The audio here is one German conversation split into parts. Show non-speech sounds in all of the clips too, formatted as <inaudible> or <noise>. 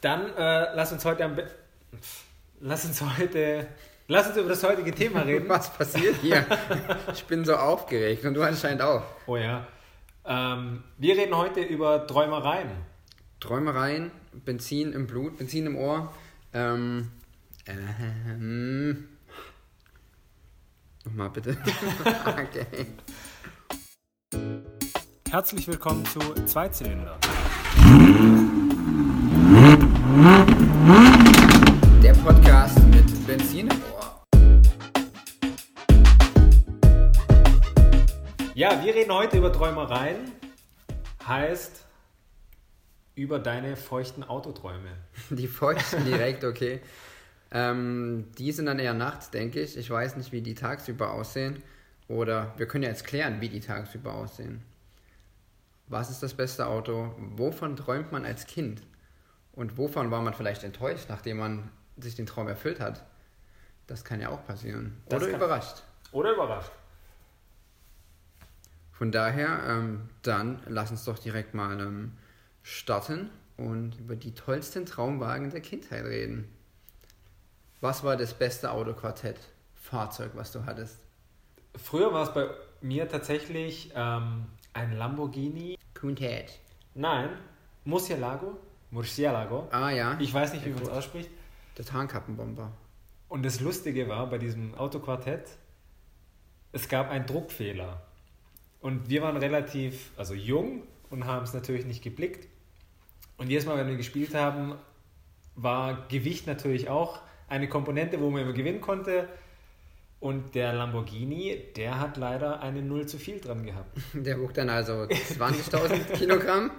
Dann äh, lass uns heute am Be lass uns heute lass uns über das heutige Thema reden. Was passiert hier? ich bin so aufgeregt und du anscheinend auch. Oh ja. Ähm, wir reden heute über Träumereien. Träumereien, Benzin im Blut, Benzin im Ohr. Ähm, ähm, Nochmal bitte. <laughs> okay. Herzlich willkommen zu Zweizylinder. Der Podcast mit Benzin im Ohr. Ja, wir reden heute über Träumereien. Heißt über deine feuchten Autoträume. <laughs> Die feuchten direkt, okay. Ähm, die sind dann eher nachts, denke ich. Ich weiß nicht, wie die tagsüber aussehen. Oder wir können ja jetzt klären, wie die tagsüber aussehen. Was ist das beste Auto? Wovon träumt man als Kind? Und wovon war man vielleicht enttäuscht, nachdem man sich den Traum erfüllt hat? Das kann ja auch passieren. Das Oder überrascht. Oder überrascht. Von daher, ähm, dann lass uns doch direkt mal ähm, starten und über die tollsten Traumwagen der Kindheit reden. Was war das beste Autoquartett, Fahrzeug, was du hattest? Früher war es bei mir tatsächlich ähm, ein Lamborghini. Countach. Nein, Murcielago. Murcielago. Ah ja, Ich weiß nicht, wie man es ausspricht. der Tarnkappenbomber. Und das Lustige war bei diesem Autoquartett, es gab einen Druckfehler. Und wir waren relativ, also jung und haben es natürlich nicht geblickt. Und jedes Mal, wenn wir gespielt haben, war Gewicht natürlich auch eine Komponente, wo man immer gewinnen konnte. Und der Lamborghini, der hat leider eine Null zu viel dran gehabt. <laughs> Der wog dann also 20.000 <laughs> Kilogramm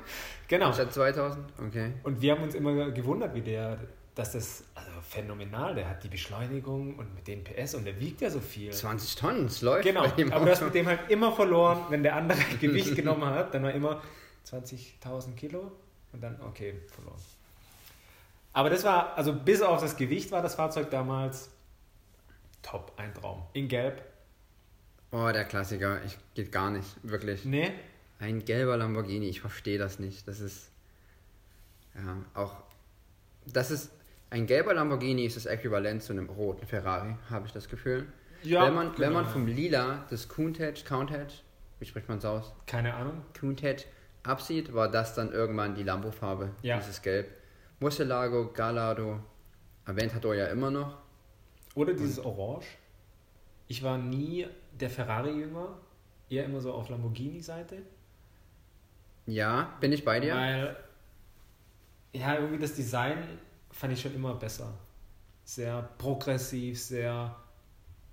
Genau. anstatt 2.000. Okay. Und wir haben uns immer gewundert, wie der, dass das, also phänomenal, der hat die Beschleunigung und mit den PS und der wiegt ja so viel. 20 Tonnen, es läuft Genau, aber du hast mit dem halt immer verloren, wenn der andere <laughs> Gewicht genommen hat, dann war immer 20.000 Kilo und dann, okay, verloren. Aber das war, also bis auf das Gewicht war das Fahrzeug damals top, ein Traum. In Gelb? Oh, der Klassiker. Ich geht gar nicht, wirklich. Nee? Ein gelber Lamborghini, ich verstehe das nicht. Das ist ja auch das ist ein gelber Lamborghini ist das Äquivalent zu einem roten Ferrari, habe ich das Gefühl. Ja, wenn man wenn genau, man ja. vom Lila das Countach, Countach, wie spricht man es aus? Keine Ahnung. Countach absieht, war das dann irgendwann die Lambo-Farbe, Ja. dieses Gelb. Murcielago, Gallardo, Aventador ja immer noch. Oder dieses Orange. Ich war nie der Ferrari-Jünger, eher immer so auf Lamborghini-Seite. Ja, bin ich bei dir? Weil, ja, irgendwie das Design fand ich schon immer besser. Sehr progressiv, sehr,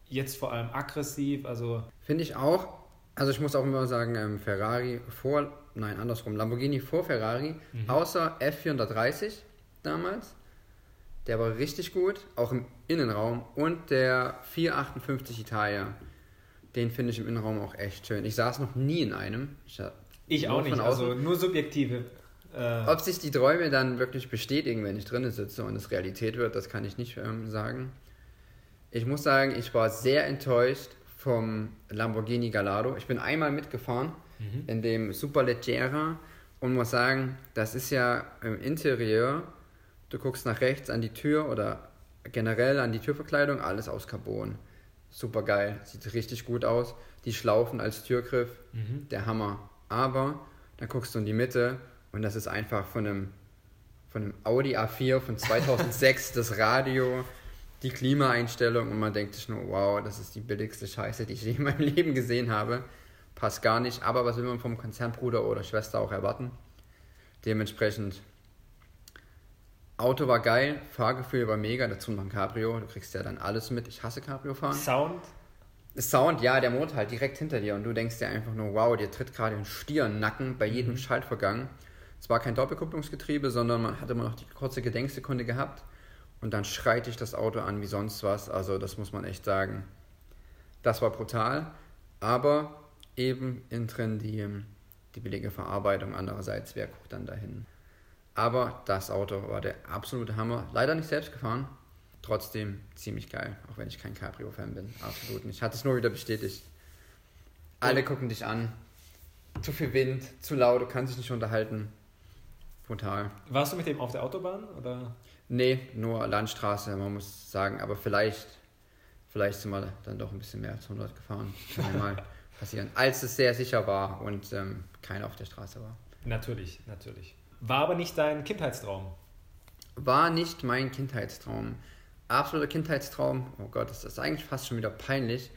jetzt vor allem aggressiv, also Finde ich auch. Also ich muss auch immer sagen, ähm, Ferrari vor, nein, andersrum, Lamborghini vor Ferrari, außer F430 damals. Der war richtig gut, auch im Innenraum. Und der 458 Italia, den finde ich im Innenraum auch echt schön. Ich saß noch nie in einem. Ich, ich auch nicht, also nur subjektive. Äh, Ob sich die Träume dann wirklich bestätigen, wenn ich drinnen sitze und es Realität wird, das kann ich nicht ähm, sagen. Ich muss sagen, ich war sehr enttäuscht vom Lamborghini Gallardo. Ich bin einmal mitgefahren in dem Superleggera und muss sagen, das ist ja im Interieur, du guckst nach rechts an die Tür oder generell an die Türverkleidung, alles aus Carbon. Super geil, sieht richtig gut aus. Die Schlaufen als Türgriff, der Hammer. Aber dann guckst du in die Mitte und das ist einfach von einem, von einem Audi A4 von 2006 <laughs> das Radio, die Klimaeinstellung und man denkt sich nur, wow, das ist die billigste Scheiße, die ich je in meinem Leben gesehen habe. Passt gar nicht, aber was will man vom Konzernbruder oder Schwester auch erwarten? Dementsprechend, Auto war geil, Fahrgefühl war mega, dazu noch ein Cabrio, du kriegst ja dann alles mit. Ich hasse Cabrio fahren. Sound, Sound, ja, der Motor halt direkt hinter dir und du denkst dir einfach nur, wow, dir tritt gerade ein Stier in den Nacken bei jedem Schaltvorgang. Es war kein Doppelkupplungsgetriebe, sondern man hat immer noch die kurze Gedenksekunde gehabt und dann schreit dich das Auto an wie sonst was. Also das muss man echt sagen. Das war brutal, aber eben innen drin die, die billige Verarbeitung. Andererseits, wer guckt dann dahin? Aber das Auto war der absolute Hammer. Leider nicht selbst gefahren. Trotzdem ziemlich geil, auch wenn ich kein Cabrio-Fan bin. Absolut nicht. Hat es nur wieder bestätigt. Alle gucken dich an. Zu viel Wind, zu laut, du kannst dich nicht unterhalten. brutal. Warst du mit dem auf der Autobahn oder? Nee, nur Landstraße, man muss sagen, aber vielleicht, vielleicht sind wir dann doch ein bisschen mehr als 100 gefahren. <laughs> Kann ja mal passieren. Als es sehr sicher war und ähm, keiner auf der Straße war. Natürlich, natürlich. War aber nicht dein Kindheitstraum. War nicht mein Kindheitstraum. Absoluter Kindheitstraum, oh Gott, das ist eigentlich fast schon wieder peinlich.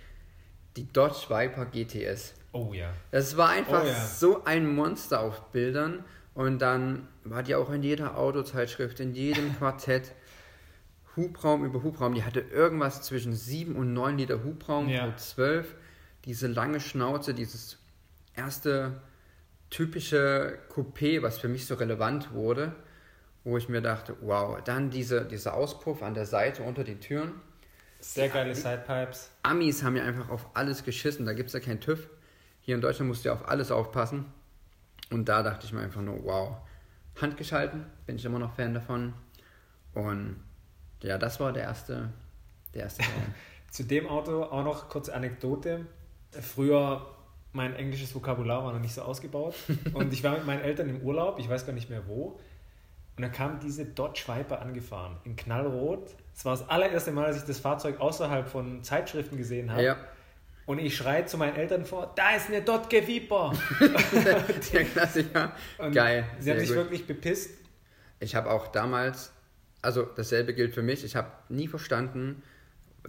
Die Dodge Viper GTS. Oh ja. Das war einfach Oh ja. so ein Monster auf Bildern. Und dann war die auch in jeder Autozeitschrift, in jedem <laughs> Quartett. Hubraum über Hubraum. Die hatte irgendwas zwischen 7 und 9 Liter Hubraum Ja. pro 12. Diese lange Schnauze, dieses erste typische Coupé, was für mich so relevant wurde, wo ich mir dachte, wow, dann diese, dieser Auspuff an der Seite unter den Türen. Sehr geile Sidepipes. Amis haben ja einfach auf alles geschissen, da gibt es ja keinen TÜV. Hier in Deutschland musst du ja auf alles aufpassen. Und da dachte ich mir einfach nur, wow, handgeschalten, bin ich immer noch Fan davon. Und ja, das war der erste, der erste. <laughs> Zu dem Auto auch noch kurze Anekdote. Früher, mein englisches Vokabular war noch nicht so ausgebaut. <laughs> Und ich war mit meinen Eltern im Urlaub, ich weiß gar nicht mehr wo. Und dann kam diese Dodge Viper angefahren, in Knallrot. Es war das allererste Mal, dass ich das Fahrzeug außerhalb von Zeitschriften gesehen habe. ja, Und ich schreie zu meinen Eltern vor, da ist eine Dodge Viper. <laughs> der Klassiker. <laughs> Und Geil. Sie haben sich gut. wirklich bepisst. Ich habe auch damals, also dasselbe gilt für mich, ich habe nie verstanden,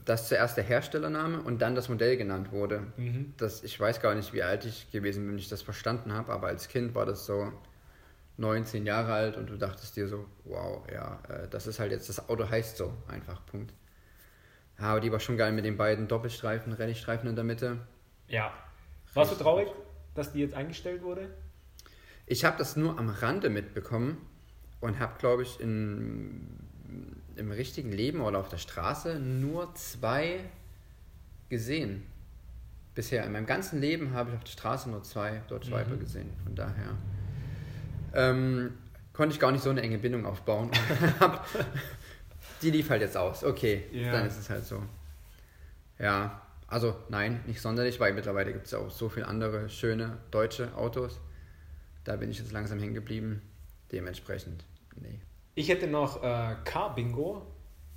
dass zuerst der Herstellername und dann das Modell genannt wurde. Mhm. Das, ich weiß gar nicht, wie alt ich gewesen bin, wenn ich das verstanden habe, aber als Kind war das so 19 Jahre alt und du dachtest dir so, wow, ja, äh, das ist halt jetzt, das Auto heißt so, einfach, Punkt. Ja, aber die war schon geil mit den beiden Doppelstreifen, Rallye-Streifen in der Mitte. Ja. Warst du traurig, dass die jetzt eingestellt wurde? Ich habe das nur am Rande mitbekommen und habe, glaube ich, in, im richtigen Leben oder auf der Straße nur zwei gesehen. Bisher. In meinem ganzen Leben habe ich auf der Straße nur zwei Dodge Mhm. Viper gesehen. Von daher ähm, konnte ich gar nicht so eine enge Bindung aufbauen. <laughs> Die lief halt jetzt aus. Okay, Ja. dann ist es halt so. Ja, also nein, nicht sonderlich, weil mittlerweile gibt es ja auch so viele andere schöne deutsche Autos. Da bin ich jetzt langsam hängen geblieben. Dementsprechend, nee. Ich hätte noch äh, Car Bingo,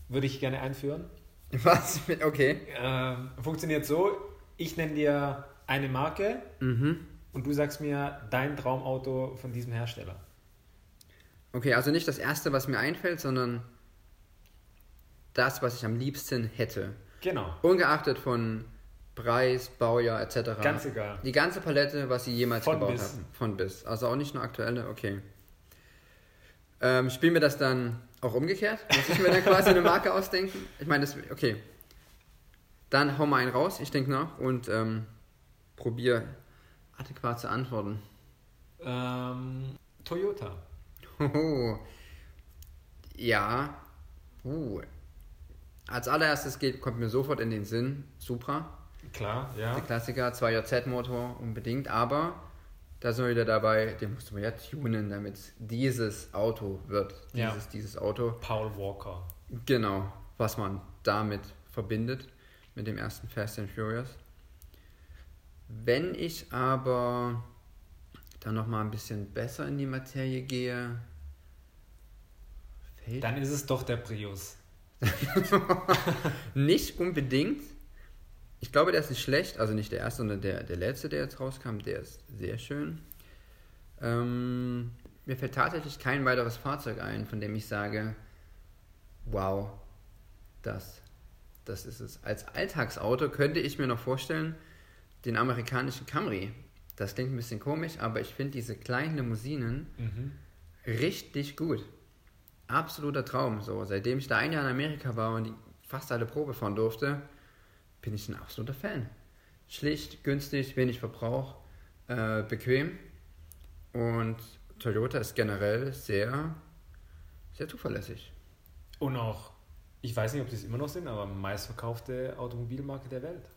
würde ich gerne einführen. <laughs> Was? Okay. Ähm, funktioniert so, ich nenne dir eine Marke Mhm. und du sagst mir dein Traumauto von diesem Hersteller. Okay, also nicht das erste, was mir einfällt, sondern das, was ich am liebsten hätte. Genau. Ungeachtet von Preis, Baujahr etc. Ganz egal. Die ganze Palette, was sie jemals Von gebaut bis. haben. Von bis. Also auch nicht nur aktuelle, okay. Ähm, spielen wir das dann auch umgekehrt? Muss ich mir dann quasi eine Marke ausdenken? Ich meine, das, okay. Dann hau mal einen raus, ich denke nach und ähm, probiere adäquat zu antworten. Ähm, Toyota. Hoho. Ja. Uh. Als allererstes geht, kommt mir sofort in den Sinn Supra. Klar, ja. Der Klassiker, 2JZ-Motor unbedingt, aber da sind wir wieder dabei, den musst du ja tunen, damit es dieses Auto wird. Ja. Dieses, dieses Auto. Paul Walker. Genau, was man damit verbindet, mit dem ersten Fast and Furious. Wenn ich aber dann nochmal ein bisschen besser in die Materie gehe, Dann ist es doch der Prius. <laughs> <laughs> Nicht unbedingt. Ich glaube, der ist nicht schlecht. Also nicht der erste, sondern der, der letzte, der jetzt rauskam. Der ist sehr schön. Ähm, mir fällt tatsächlich kein weiteres Fahrzeug ein, von dem ich sage, wow, das, das ist es. Als Alltagsauto könnte ich mir noch vorstellen, den amerikanischen Camry. Das klingt ein bisschen komisch, aber ich finde diese kleinen Limousinen Mhm. richtig gut. Absoluter Traum. So, seitdem ich da ein Jahr in Amerika war und fast alle Probe fahren durfte, bin ich ein absoluter Fan. Schlicht, günstig, wenig Verbrauch, äh, bequem. Und Toyota ist generell sehr, sehr zuverlässig. Und auch, ich weiß nicht, ob die es immer noch sind, aber meistverkaufte Automobilmarke der Welt.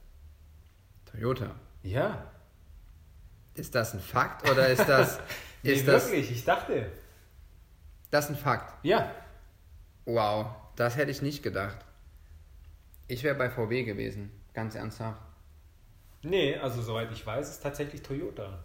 Toyota. Ja. Ist das ein Fakt oder ist das, <laughs> Nee, ist das, wirklich, ich dachte. das ein Fakt? Ja. Wow, das hätte ich nicht gedacht. Ich wäre bei VW gewesen, ganz ernsthaft. Nee, also soweit ich weiß, ist tatsächlich Toyota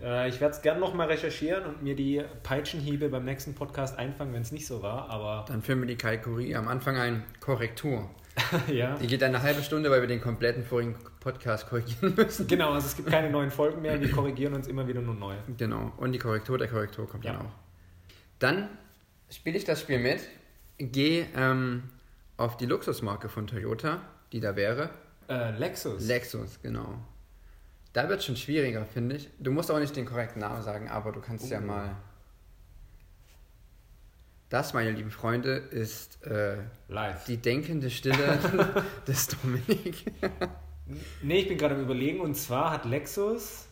Äh, ich werde es gerne nochmal recherchieren und mir die Peitschenhiebe beim nächsten Podcast einfangen, wenn es nicht so war, aber <laughs> Dann führen wir die Kategorie am Anfang ein Korrektur. <laughs> ja. Die geht eine halbe Stunde, weil wir den kompletten vorigen Podcast korrigieren müssen. Genau, also es gibt keine neuen <laughs> Folgen mehr, wir korrigieren uns immer wieder nur neu. Genau. Und die Korrektur der Korrektur kommt Ja. dann auch. Dann spiele ich das Spiel mit, gehe ähm, auf die Luxusmarke von Toyota, die da wäre. Äh, Lexus. Lexus, genau. Da wird schon schwieriger, finde ich. Du musst auch nicht den korrekten Namen sagen, aber du kannst ja Oh. mal. Das, meine lieben Freunde, ist äh, Live. die denkende Stille <laughs> des Dominik. Nee, ich bin gerade am überlegen und zwar hat Lexus,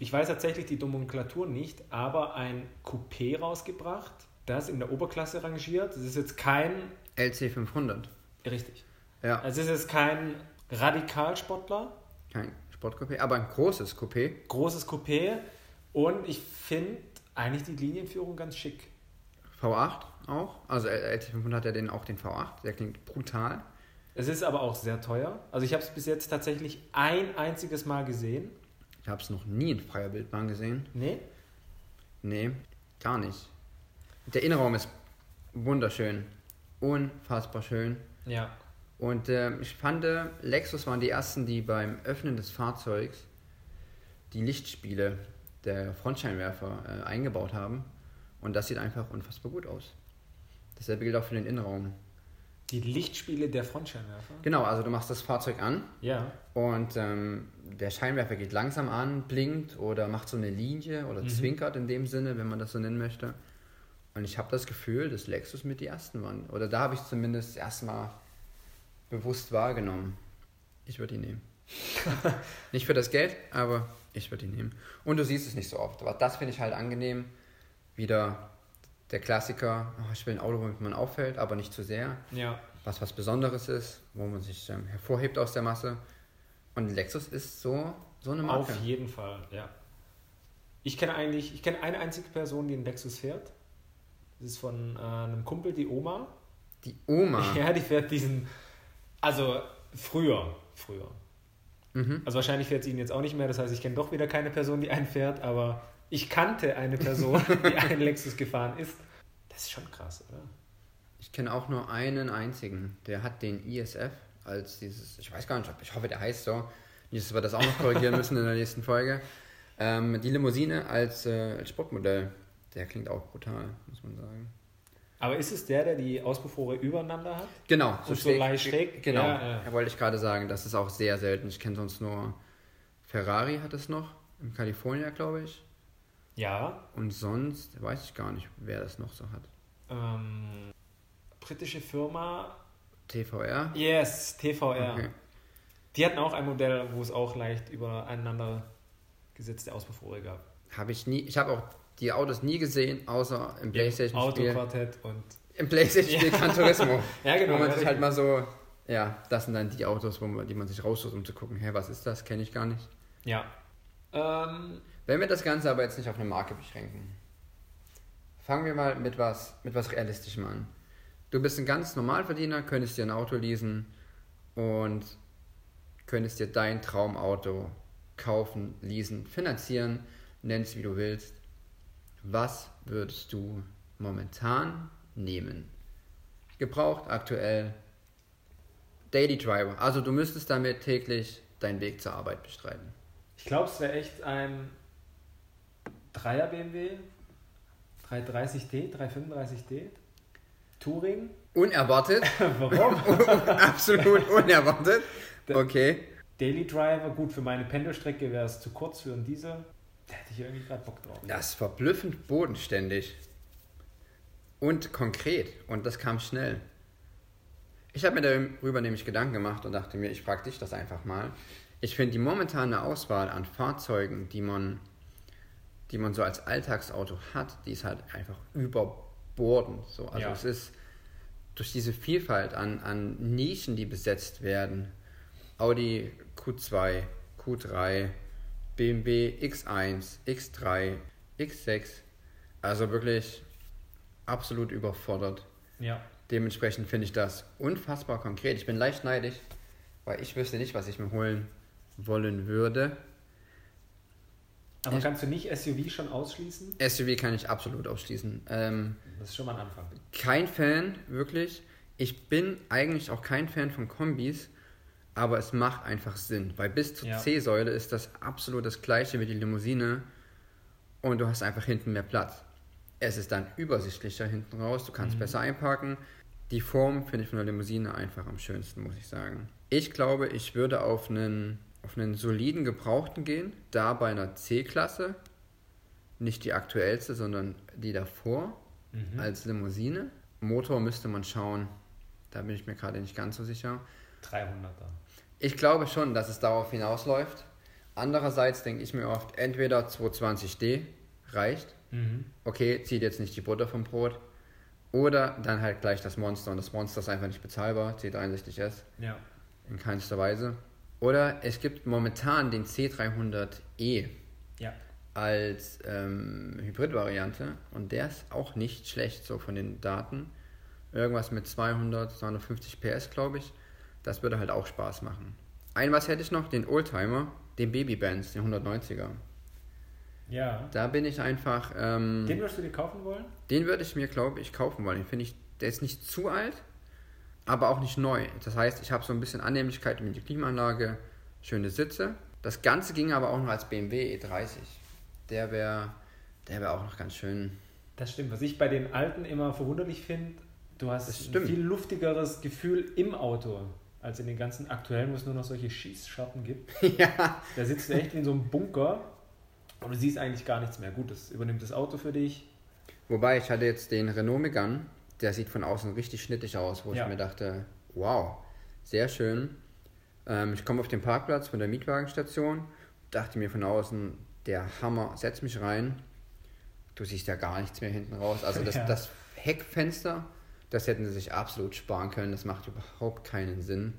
ich weiß tatsächlich die Nomenklatur nicht, aber ein Coupé rausgebracht, das in der Oberklasse rangiert. Das ist jetzt kein, LC 500. richtig, Ja, also es ist kein Radikalsportler, kein Sportcoupé, aber ein großes Coupé. großes Coupé und ich finde eigentlich die Linienführung ganz schick. V8 auch. Also LC 500 hat ja den, auch den V8. Der klingt brutal. Es ist aber auch sehr teuer. Also ich habe es bis jetzt tatsächlich ein einziges Mal gesehen. Ich habe es noch nie in freier Wildbahn gesehen. Nee? Nee, gar nicht. Der Innenraum ist wunderschön. Unfassbar schön. Ja. Und äh, ich fand, äh, Lexus waren die ersten, die beim Öffnen des Fahrzeugs die Lichtspiele der Frontscheinwerfer äh, eingebaut haben. Und das sieht einfach unfassbar gut aus. Dasselbe gilt auch für den Innenraum. Die Lichtspiele der Frontscheinwerfer. Genau, also du machst das Fahrzeug an Ja. und ähm, der Scheinwerfer geht langsam an, blinkt oder macht so eine Linie oder zwinkert in dem Sinne, wenn man das so nennen möchte. Und ich habe das Gefühl, dass Lexus mit die ersten waren. Oder da habe ich zumindest erstmal bewusst wahrgenommen. Ich würde ihn nehmen. <laughs> nicht für das Geld, aber ich würde ihn nehmen. Und du siehst es nicht so oft. Aber das finde ich halt angenehm. Wieder der Klassiker, oh, ich will ein Auto, womit man auffällt, aber nicht zu sehr Ja. was was Besonderes ist, wo man sich ähm, hervorhebt aus der Masse. Und Lexus ist so, so eine Marke. Auf jeden Fall, ja. Ich kenne eigentlich, ich kenne eine einzige Person, die einen Lexus fährt. Das ist von äh, einem Kumpel, die Oma. Die Oma. <laughs> Ja, die fährt diesen, also früher, früher. Mhm. Also wahrscheinlich fährt sie ihn jetzt auch nicht mehr, das heißt, ich kenne doch wieder keine Person, die einen fährt, aber ich kannte eine Person, <laughs> die einen Lexus gefahren ist. Das ist schon krass, oder? Ich kenne auch nur einen einzigen. Der hat den ISF als dieses, ich weiß gar nicht, ob- ich hoffe, der heißt so. Nicht, dass wir das auch noch korrigieren müssen in der nächsten Folge. Ähm, die Limousine als, äh, als Sportmodell. Der klingt auch brutal, muss man sagen. Aber ist es der, der die Auspuffrohre übereinander hat? Genau, Und so leicht schräg? Genau, Ja, ja. da wollte ich gerade sagen, das ist auch sehr selten. Ich kenne sonst nur Ferrari hat es noch, in Kalifornien, glaube ich. Ja. Und sonst weiß ich gar nicht, wer das noch so hat. Ähm, britische Firma. TVR? Yes, TVR. Okay. Die hatten auch ein Modell, wo es auch leicht übereinander gesetzte Auspuffrohre gab. Habe ich nie, ich habe auch die Autos nie gesehen, außer im Playstation-Spiel. Autoquartett und. Im Playstation-Spiel Gran Turismo. <laughs> Ja, genau. Wo man ja, sich halt mal so, ja, das sind dann die Autos, wo man, die man sich raussucht, um zu gucken, hä, was ist das? Kenne ich gar nicht. Ja. Ähm, Wenn wir das Ganze aber jetzt nicht auf eine Marke beschränken, fangen wir mal mit was, mit was Realistischem an. Du bist ein ganz Normalverdiener, könntest dir ein Auto leasen und könntest dir dein Traumauto kaufen, leasen, finanzieren, nennst wie du willst. Was würdest du momentan nehmen? Gebraucht aktuell Daily Driver. Also du müsstest damit täglich deinen Weg zur Arbeit bestreiten. ich glaube, es wäre echt ein 3er BMW, 330D, 335D, Touring. Unerwartet. <laughs> Warum? <laughs> Absolut unerwartet. Okay. Daily Driver, gut, für meine Pendelstrecke wäre es zu kurz für einen Diesel. Da hätte ich irgendwie gerade Bock drauf. Das ist verblüffend bodenständig. Und konkret. Und das kam schnell. Ich habe mir darüber nämlich Gedanken gemacht und dachte mir, ich frage dich das einfach mal. Ich finde die momentane Auswahl an Fahrzeugen, die man, die man so als Alltagsauto hat, die ist halt einfach überbordend. So. Also Ja. es ist durch diese Vielfalt an, an Nischen, die besetzt werden, Audi Q2, Q3, BMW X1, X3, X6, also wirklich absolut überfordert. Ja. Dementsprechend finde ich das unfassbar konkret. Ich bin leicht neidisch, weil ich wüsste nicht, was ich mir holen wollen würde. Aber Ich- kannst du nicht SUV schon ausschließen? SUV kann ich absolut ausschließen. Ähm, Das ist schon mal ein Anfang. kein Fan, wirklich. Ich bin eigentlich auch kein Fan von Kombis, aber es macht einfach Sinn, weil bis zur Ja. C-Säule ist das absolut das gleiche wie die Limousine und du hast einfach hinten mehr Platz. Es ist dann übersichtlicher hinten raus, du kannst besser einparken. Die Form finde ich von der Limousine einfach am schönsten, muss ich sagen. Ich glaube, ich würde auf einen, auf einen soliden Gebrauchten gehen, da bei einer C-Klasse, nicht die aktuellste, sondern die davor Mhm. als Limousine. Motor müsste man schauen, da bin ich mir gerade nicht ganz so sicher. 300er. Ich glaube schon, dass es darauf hinausläuft. Andererseits denke ich mir oft, entweder 220D reicht, Mhm. okay, zieht jetzt nicht die Butter vom Brot, oder dann halt gleich das Monster und das Monster ist einfach nicht bezahlbar, C63S, Ja. in keinster Weise. Oder es gibt momentan den C300E Ja. als ähm, Hybrid-Variante und der ist auch nicht schlecht so von den Daten. Irgendwas mit 200, 250 PS, glaube ich. Das würde halt auch Spaß machen. Ein was hätte ich noch, den Oldtimer, den Baby Benz, den 190er. Ja. Da bin ich einfach, ähm, Den würdest du dir kaufen wollen? den würde ich mir, glaube ich, kaufen wollen. Den finde ich, der ist nicht zu alt, aber auch nicht neu. Das heißt, ich habe so ein bisschen Annehmlichkeit mit der Klimaanlage, schöne Sitze. Das Ganze ging aber auch noch als BMW E30. Der wäre der wär auch noch ganz schön. Das stimmt. Was ich bei den alten immer verwunderlich finde, du hast ein viel luftigeres Gefühl im Auto, als in den ganzen aktuellen, wo es nur noch solche Schießschatten gibt. <laughs> ja. Da sitzt du echt wie in so einem Bunker und du siehst eigentlich gar nichts mehr. Gut, das übernimmt das Auto für dich. Wobei, ich hatte jetzt den Renault Megane, der sieht von außen richtig schnittig aus, wo Ja. ich mir dachte, wow, sehr schön. Ähm, ich komme auf den Parkplatz von der Mietwagenstation, dachte mir von außen, der Hammer, setz mich rein. Du siehst ja gar nichts mehr hinten raus. Also das, <laughs> Ja. das Heckfenster, das hätten sie sich absolut sparen können. Das macht überhaupt keinen Sinn.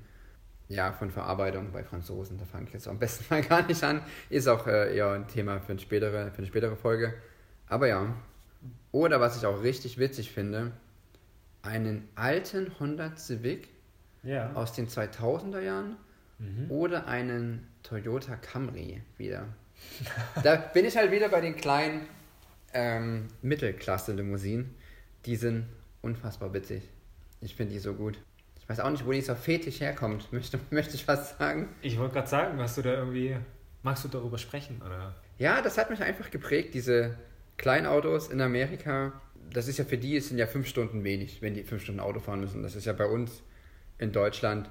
Ja, von Verarbeitung bei Franzosen, da fange ich jetzt am besten <laughs> mal gar nicht an. Ist auch äh, eher ein Thema für eine, spätere, für eine spätere Folge. Aber ja. Oder was ich auch richtig witzig finde, einen alten Honda Civic Ja. aus den 2000er Jahren Mhm. oder einen Toyota Camry wieder. <laughs> da bin ich halt wieder bei den kleinen ähm, Mittelklasse-Limousinen. Die sind unfassbar witzig. Ich finde die so gut. Ich weiß auch nicht, wo dieser Fetisch herkommt, <laughs> möchte, möchte ich fast sagen. Ich wollte gerade sagen, hast du da irgendwie. Magst du darüber sprechen? Oder? Ja, das hat mich einfach geprägt, diese Kleinautos in Amerika. Das ist ja für die, es sind ja fünf Stunden wenig, wenn die fünf Stunden Auto fahren müssen. Das ist ja bei uns in Deutschland.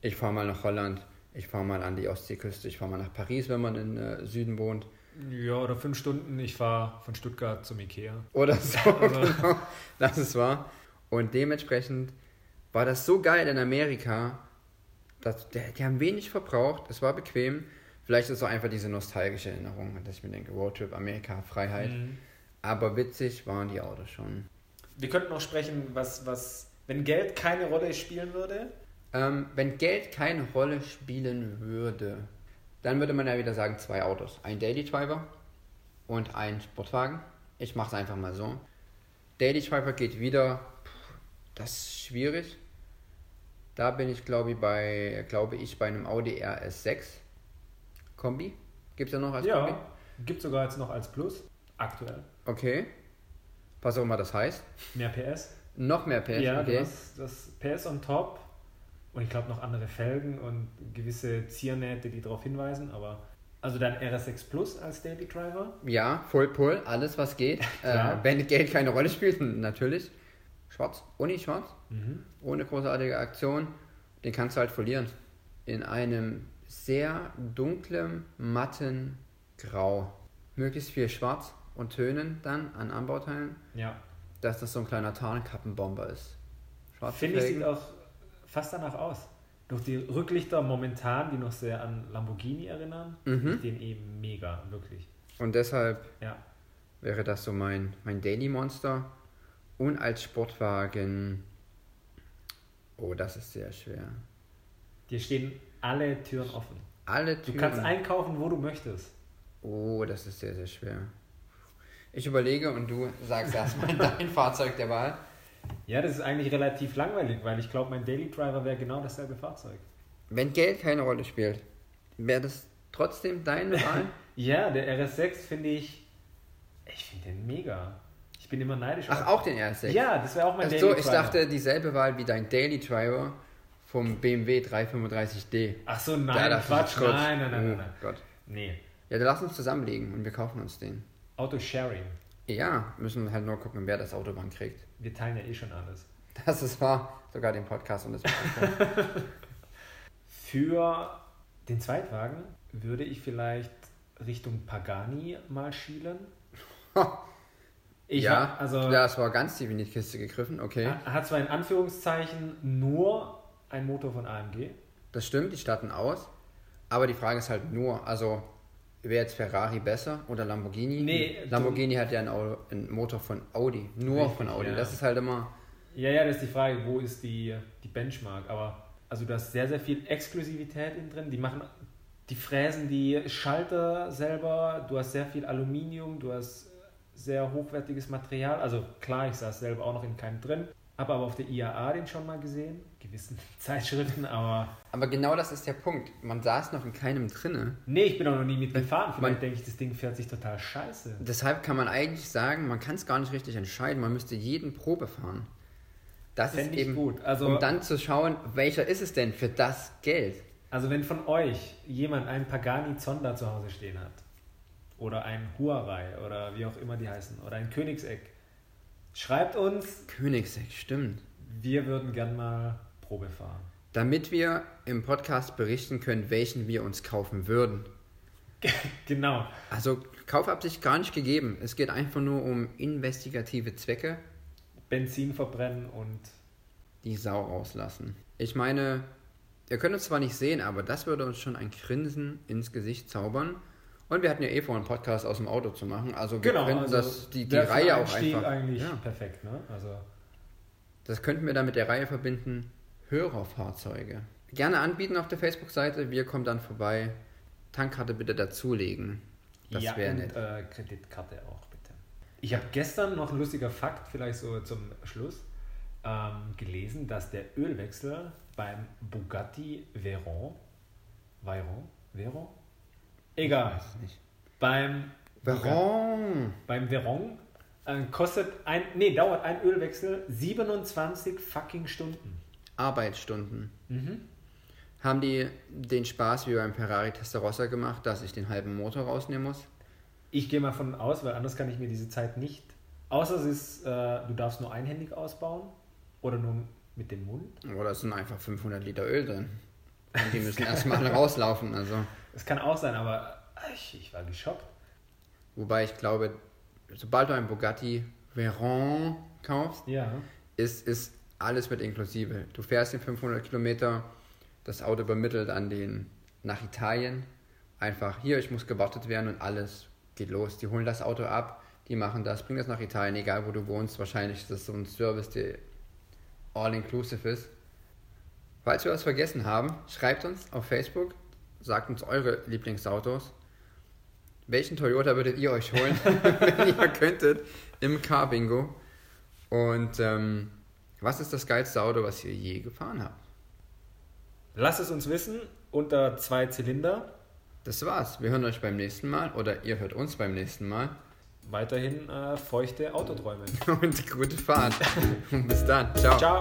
Ich fahre mal nach Holland, ich fahre mal an die Ostseeküste, ich fahre mal nach Paris, wenn man im äh, Süden wohnt. Ja, oder fünf Stunden. Ich fahre von Stuttgart zum Ikea. Oder so, Also- <laughs> <laughs> genau. Das ist wahr. Und dementsprechend war das so geil in Amerika, dass die, die haben wenig verbraucht, es war bequem. Vielleicht ist es auch einfach diese nostalgische Erinnerung, dass ich mir denke, Roadtrip, Amerika, Freiheit. Mhm. Aber witzig waren die Autos schon. Wir könnten noch sprechen, was, was, wenn Geld keine Rolle spielen würde. Ähm, wenn Geld keine Rolle spielen würde, dann würde man ja wieder sagen, zwei Autos. Ein Daily Driver und ein Sportwagen. Ich mache es einfach mal so. Daily Driver geht wieder, das ist schwierig. Da bin ich, glaube ich, bei, glaube ich, bei einem Audi RS6 Kombi. Gibt es ja noch als Kombi? Ja, gibt sogar jetzt noch als Plus. Aktuell. Okay. Was auch immer das heißt. Mehr PS. Noch mehr PS, ja, okay. du hast das PS on top. Und ich glaube noch andere Felgen und gewisse Ziernähte, die darauf hinweisen. Aber also dann RS6 Plus als Daily Driver. Ja, Full Pull, alles was geht. <laughs> äh, wenn Geld keine Rolle spielt, natürlich. Schwarz, Uni schwarz, Mhm. ohne großartige Aktion. Den kannst du halt verlieren. In einem sehr dunklen, matten Grau. Möglichst viel Schwarz und Tönen dann an Anbauteilen, Ja. dass das so ein kleiner Tarnkappenbomber ist. Schwarze Finde ich, sieht auch fast danach aus. Durch die Rücklichter momentan, die noch sehr an Lamborghini erinnern, Mhm. ich den eben mega, wirklich. Und deshalb Ja. wäre das so mein, mein Daily Monster. Und als Sportwagen. Oh, das ist sehr schwer. Dir stehen alle Türen offen. Alle Du Türen. kannst einkaufen, wo du möchtest. Oh, das ist sehr, sehr schwer. Ich überlege und du sagst erstmal <laughs> dein Fahrzeug der Wahl. Ja, das ist eigentlich relativ langweilig, weil ich glaube, mein Daily Driver wäre genau dasselbe Fahrzeug. Wenn Geld keine Rolle spielt, wäre das trotzdem deine <laughs> Wahl? Ja, der RS6 finde ich, ich finde den mega. Ich bin immer neidisch. Ach, auch den RS6? Ja, das wäre auch mein Ach so, ich dachte dieselbe Wahl wie dein Daily Driver vom BMW 335D. Ach so, nein, Quatsch, nein, nein, nein, oh, nein. Gott. Nee. Ja, dann lass uns zusammenlegen und wir kaufen uns den. Autosharing. Ja, müssen halt nur gucken, wer das Auto wann kriegt. Wir teilen ja eh schon alles. Das ist wahr, sogar den Podcast und das <laughs> Für den Zweitwagen würde ich vielleicht Richtung Pagani mal schielen. <laughs> Ich ja, hab, also das war ganz tief in die Kiste gegriffen, okay. Hat zwar in Anführungszeichen nur ein Motor von AMG. Das stimmt, die starten aus. Aber die Frage ist halt nur, also wäre jetzt Ferrari besser oder Lamborghini? Nee. Lamborghini hat ja einen, Auto, einen, Motor von Audi, nur richtig, von Audi. Ja. Das ist halt immer. Ja, ja, das ist die Frage, wo ist die, die Benchmark? Aber also du hast sehr, sehr viel Exklusivität in drin. Die machen, die fräsen die Schalter selber. Du hast sehr viel Aluminium. Du hast sehr hochwertiges Material. Also klar, ich saß selber auch noch in keinem drin. Habe aber auf der IAA den schon mal gesehen, gewissen <laughs> Zeitschriften, aber. Aber genau das ist der Punkt. Man saß noch in keinem drinne. Nee, ich bin auch noch nie mitgefahren. Vielleicht man, denke ich, das Ding fährt sich total scheiße. Deshalb kann man eigentlich sagen, man kann es gar nicht richtig entscheiden. Man müsste jeden Probe fahren. Das Fänd ist eben gut. Also, um dann zu schauen, welcher ist es denn für das Geld. Also wenn von euch jemand einen Pagani Zonda zu Hause stehen hat oder ein Huawei oder wie auch immer die heißen oder ein Königseck, schreibt uns. Königseck, stimmt. Wir würden gern mal Probe fahren. Damit wir im Podcast berichten können, welchen wir uns kaufen würden. <laughs> genau. Also Kaufabsicht gar nicht gegeben. Es geht einfach nur um investigative Zwecke. Benzin verbrennen und die Sau rauslassen. Ich meine, ihr könnt uns zwar nicht sehen, aber das würde uns schon ein Grinsen ins Gesicht zaubern. Und wir hatten ja eh vor, einen Podcast aus dem Auto zu machen. Also wir genau, könnten also das, die, die Reihe auch einfach. eigentlich ja. perfekt, ne? Also das könnten wir dann mit der Reihe verbinden. Hörerfahrzeuge. Gerne anbieten auf der Facebook-Seite. Wir kommen dann vorbei. Tankkarte bitte dazulegen. Das ja, wäre nett. Äh, Kreditkarte auch bitte. Ich habe gestern noch ein lustiger Fakt, vielleicht so zum Schluss, ähm, gelesen, dass der Ölwechsel beim Bugatti Veyron, Veyron, Veyron, Egal. Ich weiß es nicht. Beim Veron. Beim Veron äh, kostet ein, nee, dauert ein Ölwechsel 27 fucking Stunden. Arbeitsstunden. Mhm. Haben die den Spaß wie beim Ferrari Testarossa gemacht, dass ich den halben Motor rausnehmen muss? Ich gehe mal von aus, weil anders kann ich mir diese Zeit nicht. Außer es ist, äh, du darfst nur einhändig ausbauen oder nur mit dem Mund. Oder es sind einfach 500 Liter Öl drin. <laughs> Und die müssen erstmal rauslaufen. Also. Das kann auch sein, aber ich, ich war geschockt. Wobei ich glaube, sobald du einen Bugatti Veyron kaufst, ja. ist, ist alles mit inklusive. Du fährst den 500 Kilometer, das Auto übermittelt an den nach Italien. Einfach hier, ich muss gewartet werden und alles geht los. Die holen das Auto ab, die machen das, bringen das nach Italien, egal wo du wohnst. Wahrscheinlich ist das so ein Service, der all-inclusive ist. Falls wir was vergessen haben, schreibt uns auf Facebook, sagt uns eure Lieblingsautos. Welchen Toyota würdet ihr euch holen, <laughs> wenn ihr könntet, im Car Bingo? Und ähm, was ist das geilste Auto, was ihr je gefahren habt? Lasst es uns wissen unter zwei Zylinder. Das war's. Wir hören euch beim nächsten Mal oder ihr hört uns beim nächsten Mal. Weiterhin äh, feuchte Autoträume. <laughs> Und gute Fahrt. Bis dann. Ciao. Ciao.